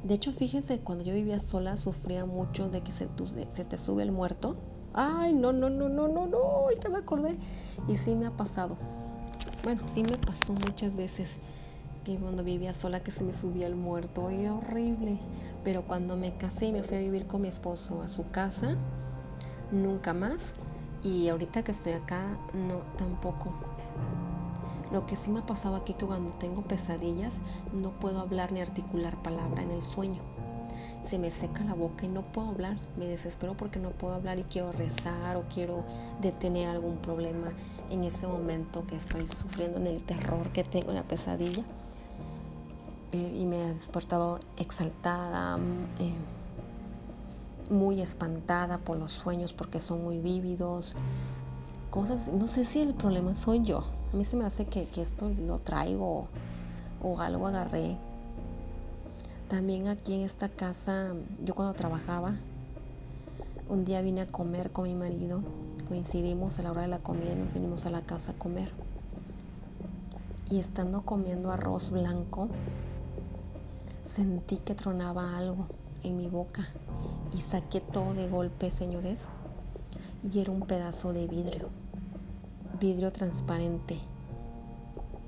[SPEAKER 1] De hecho, fíjense, cuando yo vivía sola sufría mucho de que se, se te sube el muerto. Ay, no, no, no, no, no, no, ahorita me acordé. Y sí me ha pasado. Bueno, sí me pasó muchas veces que cuando vivía sola que se me subía el muerto. Era horrible. Pero cuando me casé y me fui a vivir con mi esposo a su casa, nunca más. Y ahorita que estoy acá, no, tampoco. Lo que sí me ha pasado aquí que cuando tengo pesadillas no puedo hablar ni articular palabra en el sueño. se me seca la boca y no puedo hablar. Me desespero porque no puedo hablar y quiero rezar o quiero detener algún problema en ese momento que estoy sufriendo, en el terror que tengo, en la pesadilla. Eh, y me ha despertado exaltada, mm, eh, muy espantada por los sueños porque son muy vívidos. Cosas, no sé si el problema soy yo. A mí se me hace que, que esto lo traigo o algo agarré también aquí en esta casa, yo cuando trabajaba, un día vine a comer con mi marido, coincidimos a la hora de la comida y nos vinimos a la casa a comer. Y estando comiendo arroz blanco, sentí que tronaba algo en mi boca y saqué todo de golpe, señores. Y era un pedazo de vidrio, vidrio transparente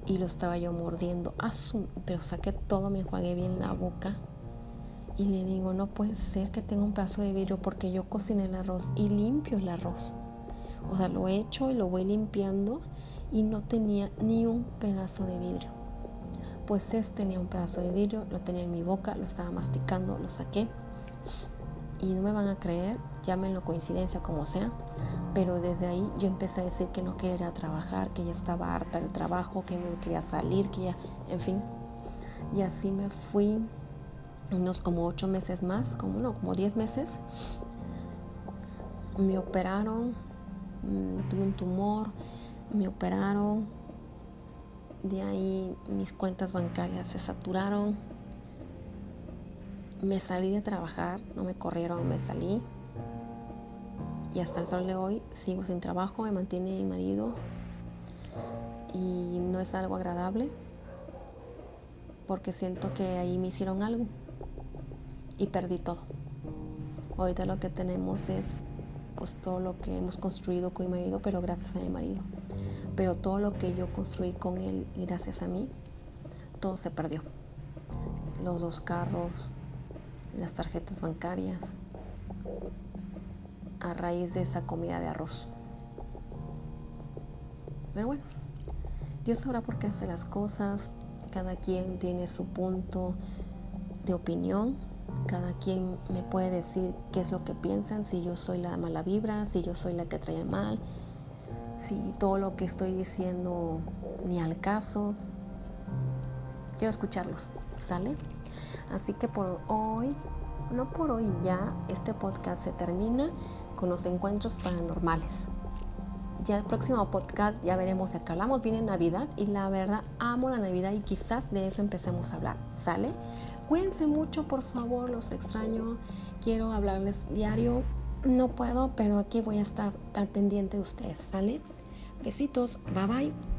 [SPEAKER 1] y lo estaba yo mordiendo. pero saqué todo, me enjuagué bien la boca y le digo, no puede ser que tenga un pedazo de vidrio porque yo cociné el arroz y limpio el arroz. O sea, lo echo y lo voy limpiando y no tenía ni un pedazo de vidrio. Pues este tenía un pedazo de vidrio, lo tenía en mi boca, lo estaba masticando, lo saqué. Y no me van a creer, llámenlo coincidencia como sea, pero desde ahí yo empecé a decir que no quería trabajar, que ya estaba harta del trabajo, que me quería salir, que ya, en fin. Y así me fui unos como ocho meses más, como no, como diez meses. Me operaron, mm, tuve un tumor, me operaron. De ahí mis cuentas bancarias se saturaron. Me salí de trabajar, no me corrieron, me salí y hasta el sol de hoy sigo sin trabajo, me mantiene mi marido y no es algo agradable porque siento que ahí me hicieron algo y perdí todo. Ahorita lo que tenemos es pues todo lo que hemos construido con mi marido, pero gracias a mi marido. Pero todo lo que yo construí con él y gracias a mí, todo se perdió. Los dos carros, las tarjetas bancarias, a raíz de esa comida de arroz. Pero bueno, Dios sabrá por qué hace las cosas, cada quien tiene su punto de opinión, cada quien me puede decir qué es lo que piensan, si yo soy la mala vibra, si yo soy la que trae mal, si todo lo que estoy diciendo ni al caso. Quiero escucharlos, ¿sale? Así que por hoy, no por hoy ya, este podcast se termina con los encuentros paranormales. Ya el próximo podcast ya veremos si hablamos. Viene Navidad y la verdad amo la Navidad y quizás de eso empecemos a hablar. ¿Sale? Cuídense mucho, por favor, los extraño. Quiero hablarles diario. No puedo, pero aquí voy a estar al pendiente de ustedes. ¿Sale? Besitos. Bye bye.